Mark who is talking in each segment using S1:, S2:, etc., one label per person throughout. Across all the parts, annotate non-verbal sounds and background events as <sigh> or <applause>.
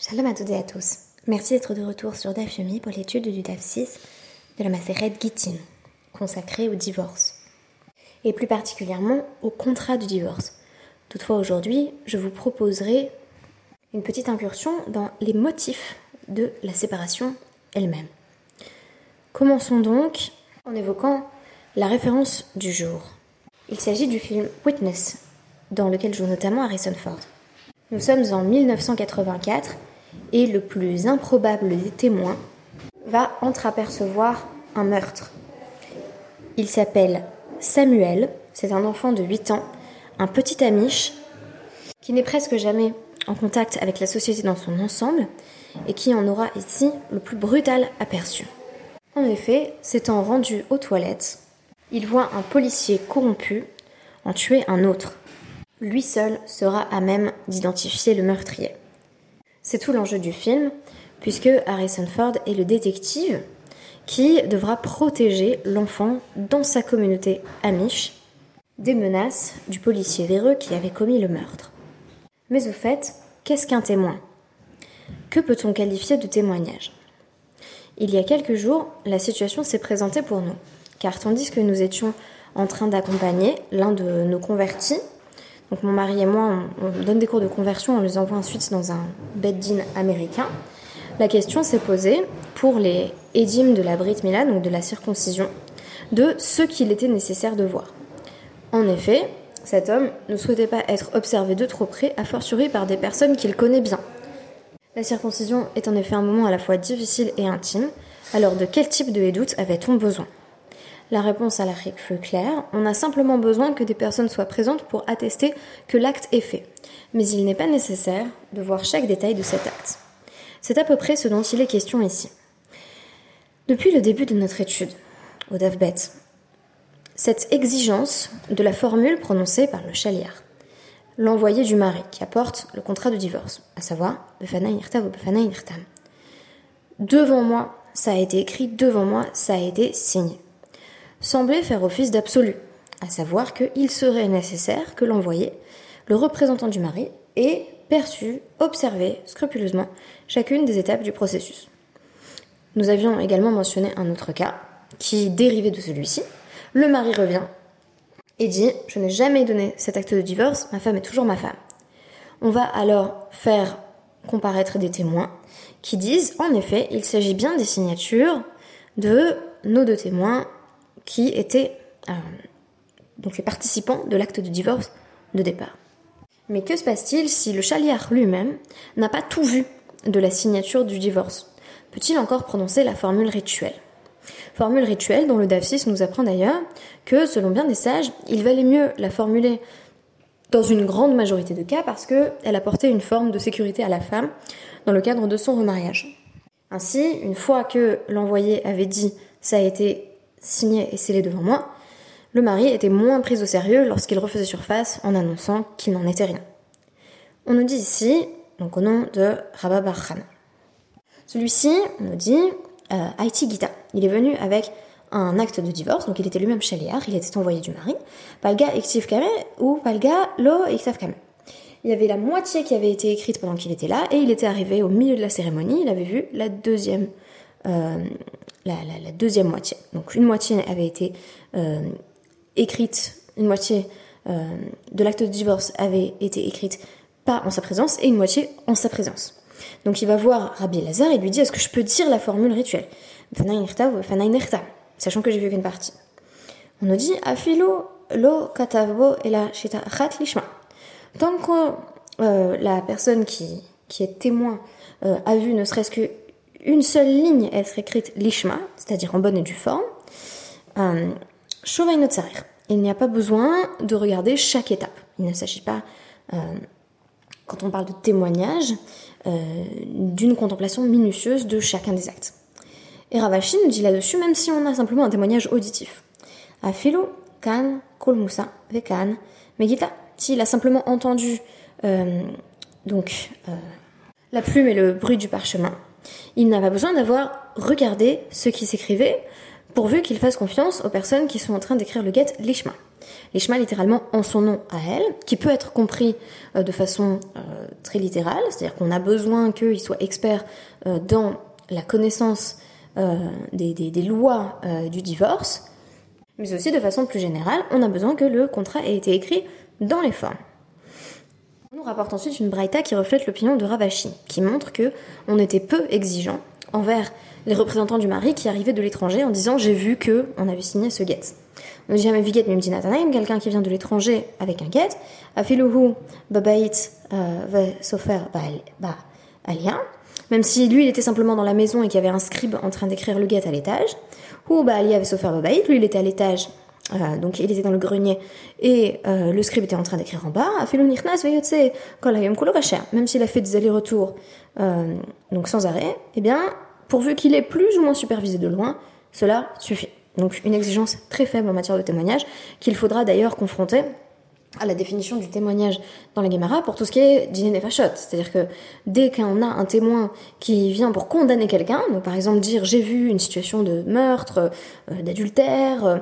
S1: Shalom à toutes et à tous. Merci d'être de retour sur DAF Yomi pour l'étude du DAF 6 de la Maseret Gittin, consacrée au divorce. Et plus particulièrement au contrat du divorce. Toutefois, aujourd'hui, je vous proposerai une petite incursion dans les motifs de la séparation elle-même. Commençons donc en évoquant la référence du jour. Il s'agit du film Witness, dans lequel joue notamment Harrison Ford. Nous sommes en 1984 et le plus improbable des témoins va entreapercevoir un meurtre. Il s'appelle Samuel, c'est un enfant de 8 ans, un petit amiche qui n'est presque jamais en contact avec la société dans son ensemble et qui en aura ici le plus brutal aperçu. En effet, s'étant rendu aux toilettes, il voit un policier corrompu en tuer un autre. Lui seul sera à même d'identifier le meurtrier. C'est tout l'enjeu du film, puisque Harrison Ford est le détective qui devra protéger l'enfant dans sa communauté amiche des menaces du policier véreux qui avait commis le meurtre. Mais au fait, qu'est-ce qu'un témoin? Que peut-on qualifier de témoignage? Il y a quelques jours, la situation s'est présentée pour nous, car tandis que nous étions en train d'accompagner l'un de nos convertis donc mon mari et moi, on, donne des cours de conversion, on les envoie ensuite dans un bed-din américain. La question s'est posée pour les édimes de la Brit Mila, donc de la circoncision, de ce qu'il était nécessaire de voir. En effet, cet homme ne souhaitait pas être observé de trop près, a fortiori par des personnes qu'il connaît bien. La circoncision est en effet un moment à la fois difficile et intime, alors de quel type de hédoute avait-on besoin? La réponse à la fut claire. On a simplement besoin que des personnes soient présentes pour attester que l'acte est fait. Mais il n'est pas nécessaire de voir chaque détail de cet acte. C'est à peu près ce dont il est question ici. Depuis le début de notre étude, au DAFBET, cette exigence de la formule prononcée par le chaliar, l'envoyé du mari qui apporte le contrat de divorce, à savoir Devant moi, ça a été écrit, devant moi, ça a été signé semblait faire office d'absolu, à savoir qu'il serait nécessaire que l'envoyé, le représentant du mari, ait perçu, observé scrupuleusement chacune des étapes du processus. Nous avions également mentionné un autre cas qui dérivait de celui-ci. Le mari revient et dit Je n'ai jamais donné cet acte de divorce, ma femme est toujours ma femme. On va alors faire comparaître des témoins qui disent En effet, il s'agit bien des signatures de nos deux témoins qui étaient euh, donc les participants de l'acte de divorce de départ. Mais que se passe-t-il si le chaliar lui-même n'a pas tout vu de la signature du divorce? Peut-il encore prononcer la formule rituelle? Formule rituelle dont le DAF 6 nous apprend d'ailleurs que, selon bien des sages, il valait mieux la formuler dans une grande majorité de cas parce qu'elle apportait une forme de sécurité à la femme dans le cadre de son remariage. Ainsi, une fois que l'envoyé avait dit ça a été signé et scellé devant moi, le mari était moins pris au sérieux lorsqu'il refaisait surface en annonçant qu'il n'en était rien. On nous dit ici, donc au nom de Rabba Barhan. Celui-ci nous dit euh, Haïti Gita. Il est venu avec un acte de divorce, donc il était lui-même chaliar, il était envoyé du mari. Palga Ektiv Kame ou Palga Lo Ektiv Kame. Il y avait la moitié qui avait été écrite pendant qu'il était là, et il était arrivé au milieu de la cérémonie, il avait vu la deuxième euh, la, deuxième moitié. Donc une moitié avait été euh, écrite, une moitié euh, de l'acte de divorce avait été écrite pas en sa présence et une moitié en sa présence. Donc il va voir Rabbi Lazare et lui dit Est-ce que je peux dire la formule rituelle? Sachant que j'ai vu qu'une partie. On nous dit Afilo lo katavo et la shita lishma. Tant que euh, la personne qui, qui est témoin a vu ne serait-ce que une seule ligne être écrite lishma, c'est-à-dire en bonne et due forme, euh, il n'y a pas besoin de regarder chaque étape. Il ne s'agit pas, euh, quand on parle de témoignage, euh, d'une contemplation minutieuse de chacun des actes. Et Ravashi nous dit là-dessus, même si on a simplement un témoignage auditif. Afilo, kan, kolmusa, vekan, megita. S'il a simplement entendu donc la plume et le bruit du parchemin, il n'a pas besoin d'avoir regardé ce qui s'écrivait pourvu qu'il fasse confiance aux personnes qui sont en train d'écrire le get lishma. Lishma littéralement en son nom à elle, qui peut être compris euh, de façon euh, très littérale, c'est-à-dire qu'on a besoin qu'il soit expert euh, dans la connaissance des, lois du divorce, mais aussi de façon plus générale, on a besoin que le contrat ait été écrit dans les formes. On nous rapporte ensuite une braïta qui reflète l'opinion de Ravashi, qui montre que on était peu exigeant envers les représentants du mari qui arrivaient de l'étranger en disant j'ai vu que on avait signé ce get. On n'a jamais vu get même dit quelqu'un qui vient de l'étranger avec un get, afiluhu babait va sofer ba alien, même si lui il était simplement dans la maison et qu'il y avait un scribe en train d'écrire le get à l'étage, ou ba avait sofer babait, lui il était à l'étage euh, donc il était dans le grenier et euh, le scribe était en train d'écrire en bas. Même s'il a fait des allers-retours euh, donc sans arrêt, eh bien pourvu qu'il est plus ou moins supervisé de loin, cela suffit. Donc une exigence très faible en matière de témoignage qu'il faudra d'ailleurs confronter à la définition du témoignage dans la Gemara pour tout ce qui est dîner des fachottes. C'est-à-dire que dès qu'on a un témoin qui vient pour condamner quelqu'un, donc par exemple dire j'ai vu une situation de meurtre, euh, d'adultère,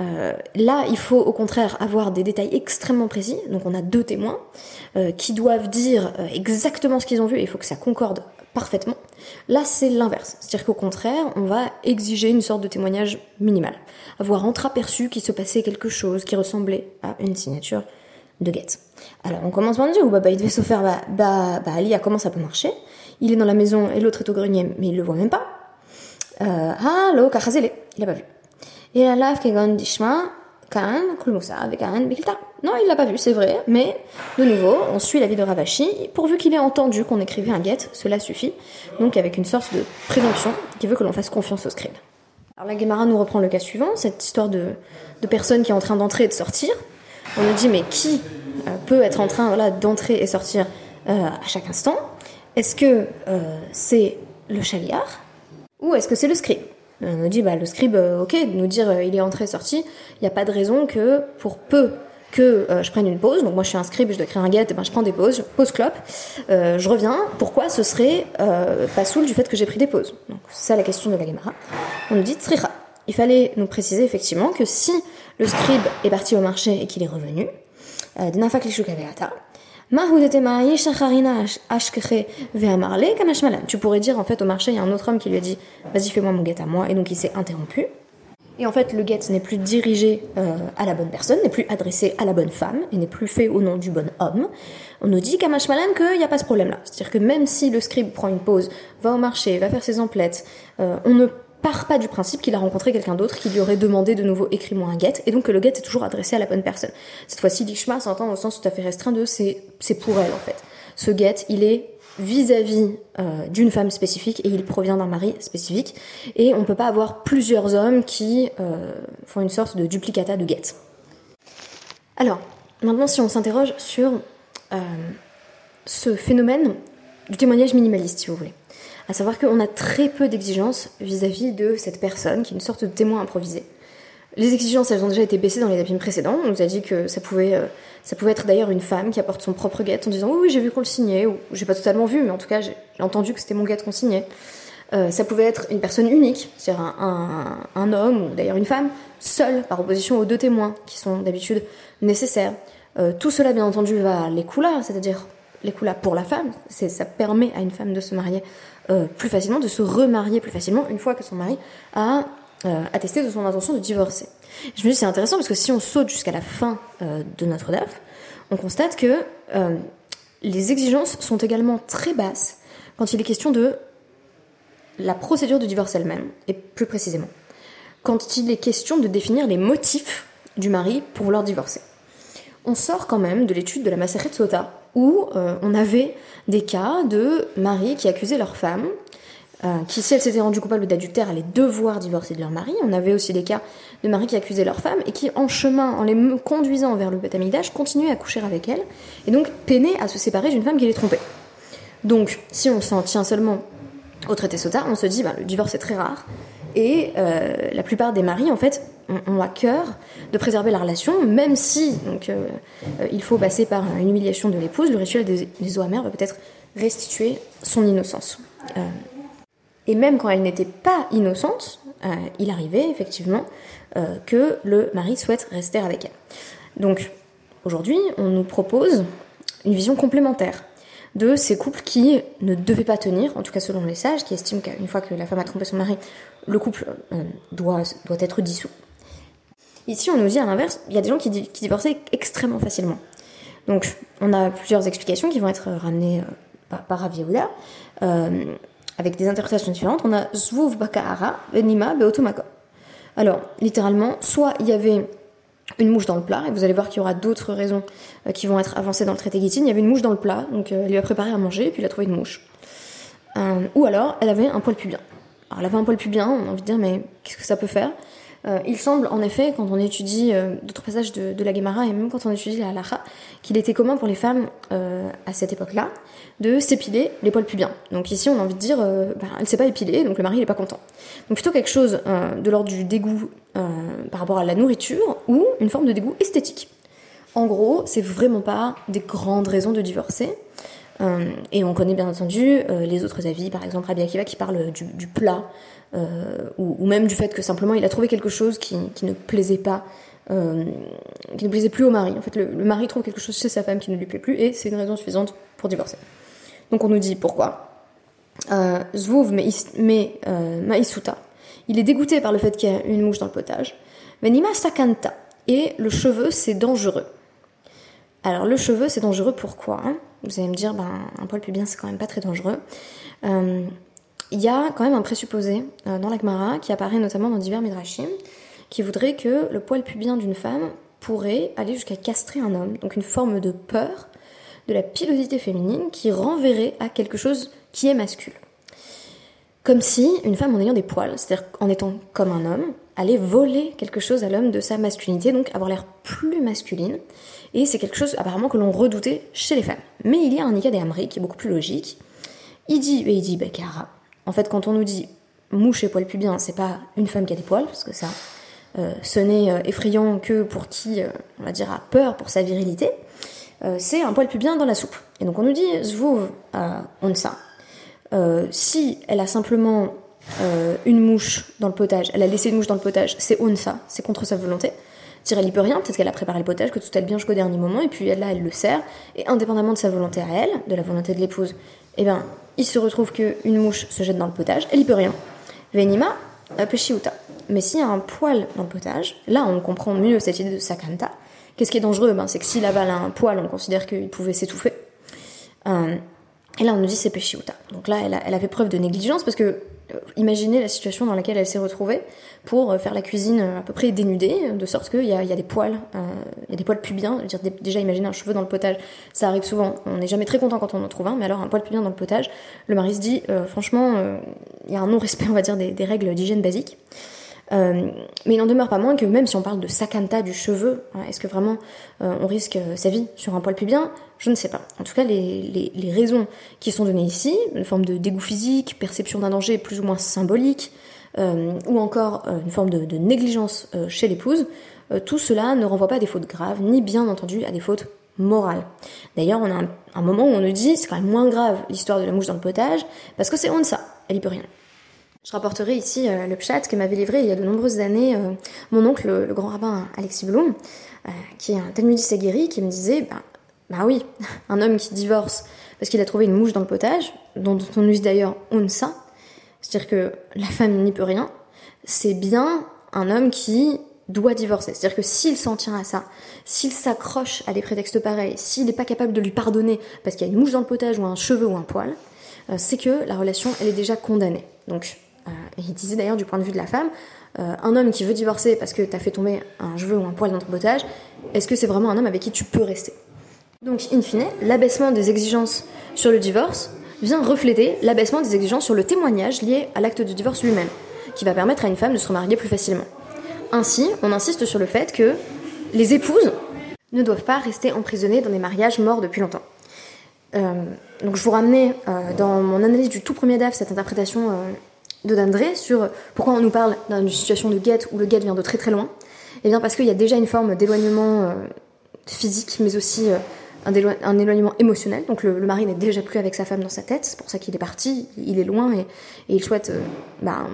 S1: euh, là il faut au contraire avoir des détails extrêmement précis. Donc on a deux témoins euh, qui doivent dire exactement ce qu'ils ont vu et il faut que ça concorde parfaitement. Là, c'est l'inverse. C'est-à-dire qu'au contraire, on va exiger une sorte de témoignage minimal. Avoir entreaperçu qu'il se passait quelque chose qui ressemblait à une signature de guette. Alors, on commence par dire, ou bah, bah, il devait se faire, bah, bah, bah, Ali a comment ça peut marcher? Il est dans la maison et l'autre est au grenier, mais il le voit même pas. Euh, ah, lo, il a pas vu. Et la lave qui dishma, avec Non, il l'a pas vu, c'est vrai, mais de nouveau, on suit la vie de Ravashi, pourvu qu'il ait entendu qu'on écrivait un get, cela suffit, donc avec une sorte de présomption qui veut que l'on fasse confiance au scribe. Alors la Gemara nous reprend le cas suivant, cette histoire de, de personne qui est en train d'entrer et de sortir. On nous dit, mais qui euh, peut être en train d'entrer et sortir euh, à chaque instant? Est-ce que euh, c'est le chaliard? Ou est-ce que c'est le scribe? On nous dit, bah, le scribe, euh, ok, de nous dire euh, il est entré, sorti, il n'y a pas de raison que pour peu que euh, je prenne une pause, donc moi je suis un scribe, je dois créer un get, et ben je prends des pauses, pause clope, je reviens, pourquoi ce serait pas saoul du fait que j'ai pris des pauses? Donc c'est ça la question de la Gemara. On nous dit tricha. Il fallait nous préciser effectivement que si le scribe est parti au marché et qu'il est revenu, euh, tu pourrais dire en fait au marché, il y a un autre homme qui lui a dit Vas-y, fais-moi mon guet à moi, et donc il s'est interrompu. Et en fait, le guet n'est plus dirigé euh, à la bonne personne, n'est plus adressé à la bonne femme, et n'est plus fait au nom du bon homme. On nous dit Kamashmalan qu'il n'y a pas ce problème-là. C'est-à-dire que même si le scribe prend une pause, va au marché, va faire ses emplettes, euh, on ne pas du principe qu'il a rencontré quelqu'un d'autre qui lui aurait demandé de nouveau écris-moi un guet, et donc que le guet est toujours adressé à la bonne personne. Cette fois-ci, l'ishma s'entend au sens tout à fait restreint de c'est, pour elle en fait. Ce guet, il est vis-à-vis euh, d'une femme spécifique et il provient d'un mari spécifique, et on peut pas avoir plusieurs hommes qui euh, font une sorte de duplicata de guet. Alors, maintenant si on s'interroge sur euh, ce phénomène du témoignage minimaliste, si vous voulez à savoir qu'on a très peu d'exigences vis-à-vis de cette personne qui est une sorte de témoin improvisé. Les exigences, elles ont déjà été baissées dans les dapim précédents. On nous a dit que ça pouvait, euh, ça pouvait être d'ailleurs une femme qui apporte son propre guette en disant oui, oui j'ai vu qu'on le signait, ou j'ai pas totalement vu, mais en tout cas j'ai entendu que c'était mon guette qu'on signait. Euh, ça pouvait être une personne unique, c'est-à-dire un, un, homme ou d'ailleurs une femme, seule par opposition aux deux témoins qui sont d'habitude nécessaires. Euh, tout cela, bien entendu, va à l'écoula, c'est-à-dire l'écoula pour la femme. Ça permet à une femme de se marier euh, plus facilement, de se remarier plus facilement une fois que son mari a euh, attesté de son intention de divorcer. Je me dis c'est intéressant parce que si on saute jusqu'à la fin euh, de notre DAF, on constate que les exigences sont également très basses quand il est question de la procédure de divorce elle-même, et plus précisément, quand il est question de définir les motifs du mari pour vouloir divorcer. On sort quand même de l'étude de la de Sota, où on avait des cas de maris qui accusaient leur femme, euh, qui, si elles s'étaient rendues coupables d'adultère, allaient devoir divorcer de leur mari. On avait aussi des cas de maris qui accusaient leur femme et qui, en chemin, en les conduisant vers le bétamidage, continuaient à coucher avec elles et donc peinaient à se séparer d'une femme qui les trompait. Donc, si on s'en tient seulement au traité Sota, on se dit, bah, le divorce est très rare et euh, la plupart des maris, en fait, ont, à cœur de préserver la relation, même si euh, euh, il faut passer par une humiliation de l'épouse, le rituel des, eaux amères va peut-être restituer son innocence. et même quand elle n'était pas innocente, il arrivait effectivement que le mari souhaite rester avec elle. Donc aujourd'hui, on nous propose une vision complémentaire de ces couples qui ne devaient pas tenir, en tout cas selon les sages, qui estiment qu'une fois que la femme a trompé son mari, le couple euh, doit être dissous. Ici, on nous dit à l'inverse, il y a des gens qui, qui divorçaient extrêmement facilement. Donc, on a plusieurs explications qui vont être ramenées euh, par, par euh, avec des interprétations différentes. On a Zvuv Bakahara, Benima, Beotomako. Alors, littéralement, soit il y avait une mouche dans le plat, et vous allez voir qu'il y aura d'autres raisons euh, qui vont être avancées dans le traité Guitine. Il y avait une mouche dans le plat, donc euh, elle lui a préparé à manger, et puis il a trouvé une mouche. Euh, ou alors, elle avait un poil pubien. Alors, elle avait un poil pubien, on a envie de dire, mais qu'est-ce que ça peut faire? Il semble, en effet, quand on étudie d'autres passages de, la Gemara, et même quand on étudie la halacha, qu'il était commun pour les femmes, à cette époque-là, de s'épiler les poils pubiens. Donc ici, on a envie de dire, bah, elle ne s'est pas épilée, donc le mari n'est pas content. Donc plutôt quelque chose de l'ordre du dégoût par rapport à la nourriture, ou une forme de dégoût esthétique. En gros, c'est vraiment pas des grandes raisons de divorcer. Euh, et on connaît bien entendu euh, les autres avis, par exemple Rabbi Akiva qui parle du, plat, euh, ou, même du fait que simplement il a trouvé quelque chose qui, ne plaisait pas, qui ne plaisait plus au mari. En fait, le, mari trouve quelque chose chez sa femme qui ne lui plaît plus, et c'est une raison suffisante pour divorcer. Donc on nous dit pourquoi. Zvouv mais Maïsuta. Il est dégoûté par le fait qu'il y a une mouche dans le potage. Venima sakanta. Et le cheveu, c'est dangereux. Alors le cheveu, c'est dangereux pourquoi Vous allez me dire, ben, un poil pubien, c'est quand même pas très dangereux. Euh, il y a quand même un présupposé euh, dans la Gemara qui apparaît notamment dans divers midrashim qui voudrait que le poil pubien d'une femme pourrait aller jusqu'à castrer un homme. Donc une forme de peur de la pilosité féminine qui renverrait à quelque chose qui est masculin. Comme si une femme en ayant des poils, c'est-à-dire en étant comme un homme, aller voler quelque chose à l'homme de sa masculinité, donc avoir l'air plus masculine. Et c'est quelque chose apparemment que l'on redoutait chez les femmes. Mais il y a un Nika Amri qui est beaucoup plus logique. Il dit, et il dit Bekara. En fait, quand on nous dit mouche et poil pubien, c'est pas une femme qui a des poils, parce que ça, euh, ce n'est euh, effrayant que pour qui, euh, on va dire, a peur pour sa virilité. c'est un poil pubien dans la soupe. Et donc on nous dit Zvouv onsa. si elle a simplement euh, une mouche dans le potage, elle a laissé une mouche dans le potage, c'est onsa, c'est contre sa volonté. Dire elle y peut rien, peut-être qu'elle a préparé le potage, que tout allait bien jusqu'au dernier moment, et puis là elle le sert, et indépendamment de sa volonté à elle, de la volonté de l'épouse, eh ben il se retrouve qu'une mouche se jette dans le potage, elle y peut rien. Venima, peshiuta. Mais s'il y a un poil dans le potage, là on comprend mieux cette idée de sakanta. Qu'est-ce qui est dangereux ben, C'est que s'il avale un poil, on considère qu'il pouvait s'étouffer. Euh, et là on nous dit c'est peshiuta. Donc là elle a, elle a fait preuve de négligence parce que euh, imaginez la situation dans laquelle elle s'est retrouvée pour euh, faire la cuisine euh, à peu près dénudée, de sorte qu'il y, y a, des poils, il y a des poils pubiens. Dire, déjà, imaginez un cheveu dans le potage, ça arrive souvent. On n'est jamais très content quand on en trouve un, mais alors un poil pubien dans le potage, le mari se dit, franchement, il y a un non-respect, on va dire, des, règles d'hygiène basiques. Euh, mais il n'en demeure pas moins que même si on parle de sakanta du cheveu, hein, est-ce que vraiment euh, on risque sa vie sur un poil pubien Je ne sais pas. En tout cas, les, les, les, raisons qui sont données ici, une forme de dégoût physique, perception d'un danger plus ou moins symbolique, euh, ou encore une forme de, négligence chez l'épouse, tout cela ne renvoie pas à des fautes graves, ni bien entendu à des fautes morales. D'ailleurs, on a un, moment où on nous dit c'est quand même moins grave l'histoire de la mouche dans le potage, parce que c'est on ça, elle y peut rien. Je rapporterai ici euh, le pshat que m'avait livré il y a de nombreuses années euh, mon oncle, le, grand rabbin Alexis Blum, euh, qui est un talmudiste aguerri, qui me disait bah, bah oui, <laughs> un homme qui divorce parce qu'il a trouvé une mouche dans le potage, dont on use d'ailleurs unsa, c'est-à-dire que la femme n'y peut rien, c'est bien un homme qui doit divorcer. C'est-à-dire que s'il s'en tient à ça, s'il s'accroche à des prétextes pareils, s'il n'est pas capable de lui pardonner parce qu'il y a une mouche dans le potage ou un cheveu ou un poil, c'est que la relation, elle est déjà condamnée. Donc euh, il disait d'ailleurs du point de vue de la femme, euh, un homme qui veut divorcer parce que t'as fait tomber un cheveu ou un poil dans ton potage, est-ce que c'est vraiment un homme avec qui tu peux rester? Donc, in fine, l'abaissement des exigences sur le divorce vient refléter l'abaissement des exigences sur le témoignage lié à l'acte de divorce lui-même, qui va permettre à une femme de se remarier plus facilement. Ainsi, on insiste sur le fait que les épouses ne doivent pas rester emprisonnées dans des mariages morts depuis longtemps. Euh, donc je vous ramenais dans mon analyse du tout premier DAF cette interprétation de Dandré sur pourquoi on nous parle d'une situation de guette où le guette vient de très très loin. Eh bien parce qu'il y a déjà une forme d'éloignement euh, physique, mais aussi un, éloignement émotionnel. Donc le, mari n'est déjà plus avec sa femme dans sa tête, c'est pour ça qu'il est parti, il est loin et, il souhaite euh, bah,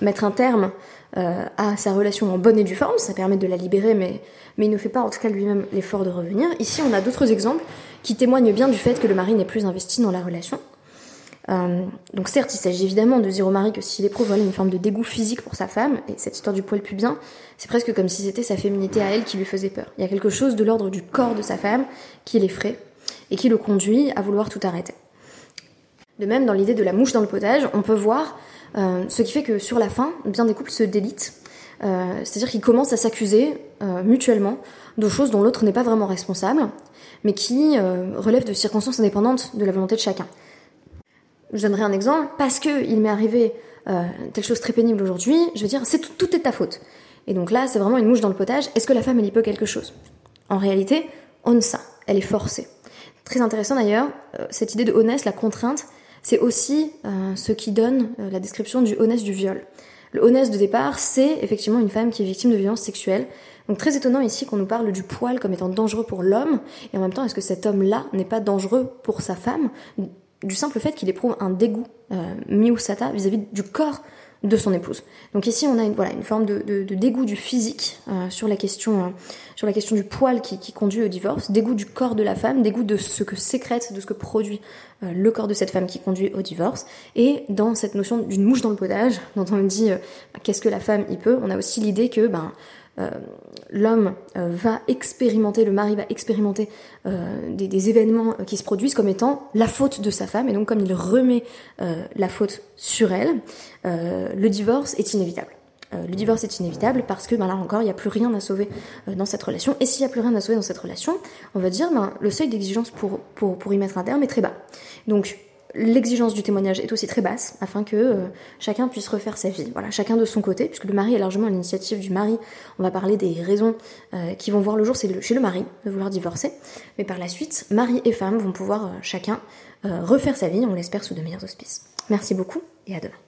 S1: mettre un terme euh, à sa relation en bonne et due forme. Ça permet de la libérer, mais, mais il ne fait pas en tout cas lui-même l'effort de revenir. Ici, on a d'autres exemples qui témoignent bien du fait que le mari n'est plus investi dans la relation. Euh, donc certes, il s'agit évidemment de dire au mari que s'il éprouve une forme de dégoût physique pour sa femme, et cette histoire du poil pubien, c'est presque comme si c'était sa féminité à elle qui lui faisait peur. Il y a quelque chose de l'ordre du corps de sa femme qui l'effraie et qui le conduit à vouloir tout arrêter. De même, dans l'idée de la mouche dans le potage, on peut voir euh, ce qui fait que sur la fin, bien des couples se délitent, euh, c'est-à-dire qu'ils commencent à s'accuser mutuellement de choses dont l'autre n'est pas vraiment responsable, mais qui relèvent de circonstances indépendantes de la volonté de chacun. Je donnerai un exemple, parce que il m'est arrivé euh, telle chose très pénible aujourd'hui, je veux dire, c'est tout, est ta faute. Et donc là, c'est vraiment une mouche dans le potage. Est-ce que la femme, elle y peut quelque chose? En réalité, on ça, elle est forcée. Très intéressant d'ailleurs, euh, cette idée de honnête, la contrainte, c'est aussi euh, ce qui donne la description du honnête du viol. Le honnête de départ, c'est effectivement une femme qui est victime de violences sexuelles. Donc très étonnant ici qu'on nous parle du poil comme étant dangereux pour l'homme, et en même temps, est-ce que cet homme-là n'est pas dangereux pour sa femme? Du simple fait qu'il éprouve un dégoût euh, miusata vis-à-vis du corps de son épouse. Donc ici on a une, voilà, une forme de, dégoût du physique euh, sur, la question, euh, sur la question du poil qui, conduit au divorce, dégoût du corps de la femme, dégoût de ce que sécrète, de ce que produit euh, le corps de cette femme qui conduit au divorce. Et dans cette notion d'une mouche dans le potage, dont on dit qu'est-ce que la femme y peut, on a aussi l'idée que ben, l'homme euh, va expérimenter, le mari va expérimenter euh, des, événements qui se produisent comme étant la faute de sa femme, et donc comme il remet la faute sur elle, le divorce est inévitable. le divorce est inévitable parce que ben là encore il n'y a plus rien à sauver dans cette relation. Et s'il n'y a plus rien à sauver dans cette relation on va dire ben, le seuil d'exigence pour, pour, y mettre un terme est très bas L'exigence du témoignage est aussi très basse, afin que euh, chacun puisse refaire sa vie. Voilà, chacun de son côté, puisque le mari est largement à l'initiative du mari. On va parler des raisons euh, qui vont voir le jour, chez le mari de vouloir divorcer. Mais par la suite, mari et femme vont pouvoir euh, chacun refaire sa vie, on l'espère sous de meilleurs auspices. Merci beaucoup et à demain.